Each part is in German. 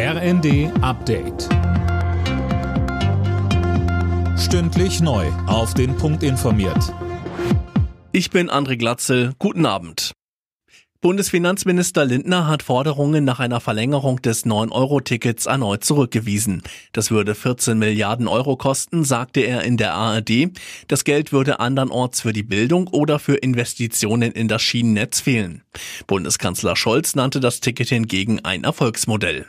RND Update. Stündlich neu. Auf den Punkt informiert. Ich bin André Glatzel. Guten Abend. Bundesfinanzminister Lindner hat Forderungen nach einer Verlängerung des 9-Euro-Tickets erneut zurückgewiesen. Das würde 14 Milliarden Euro kosten, sagte er in der ARD. Das Geld würde andernorts für die Bildung oder für Investitionen in das Schienennetz fehlen. Bundeskanzler Scholz nannte das Ticket hingegen ein Erfolgsmodell.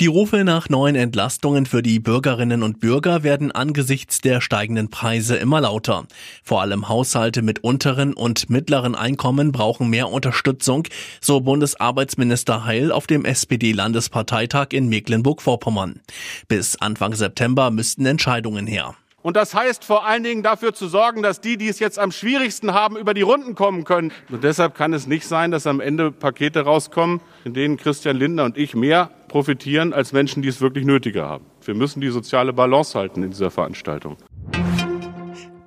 Die Rufe nach neuen Entlastungen für die Bürgerinnen und Bürger werden angesichts der steigenden Preise immer lauter. Vor allem Haushalte mit unteren und mittleren Einkommen brauchen mehr Unterstützung, so Bundesarbeitsminister Heil auf dem SPD-Landesparteitag in Mecklenburg-Vorpommern. Bis Anfang September müssten Entscheidungen her. Und das heißt vor allen Dingen dafür zu sorgen, dass die, die es jetzt am schwierigsten haben, über die Runden kommen können. Und deshalb kann es nicht sein, dass am Ende Pakete rauskommen, in denen Christian Lindner und ich mehr profitieren als Menschen, die es wirklich nötiger haben. Wir müssen die soziale Balance halten in dieser Veranstaltung.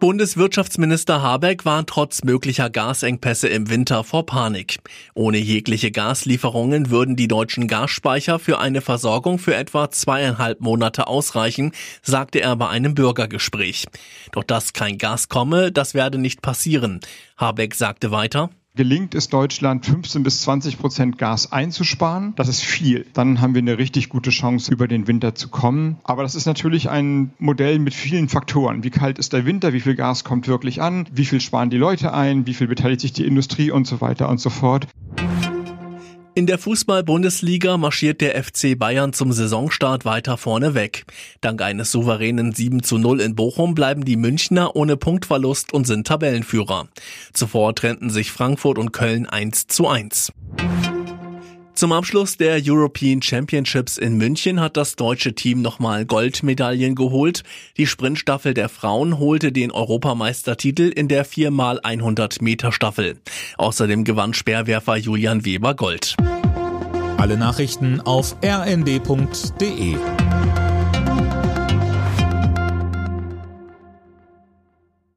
Bundeswirtschaftsminister Habeck warnt trotz möglicher Gasengpässe im Winter vor Panik. Ohne jegliche Gaslieferungen würden die deutschen Gasspeicher für eine Versorgung für etwa zweieinhalb Monate ausreichen, sagte er bei einem Bürgergespräch. Doch dass kein Gas komme, das werde nicht passieren. Habeck sagte weiter, Gelingt es Deutschland 15 bis 20 Prozent Gas einzusparen, das ist viel. Dann haben wir eine richtig gute Chance, über den Winter zu kommen. Aber das ist natürlich ein Modell mit vielen Faktoren. Wie kalt ist der Winter? Wie viel Gas kommt wirklich an? Wie viel sparen die Leute ein? Wie viel beteiligt sich die Industrie und so weiter und so fort? In der Fußball-Bundesliga marschiert der FC Bayern zum Saisonstart weiter vorne weg. Dank eines souveränen 7 zu 0 in Bochum bleiben die Münchner ohne Punktverlust und sind Tabellenführer. Zuvor trennten sich Frankfurt und Köln 1 zu 1. Zum Abschluss der European Championships in München hat das deutsche Team nochmal Goldmedaillen geholt. Die Sprintstaffel der Frauen holte den Europameistertitel in der 4x100 Meter Staffel. Außerdem gewann Speerwerfer Julian Weber Gold. Alle Nachrichten auf rnd.de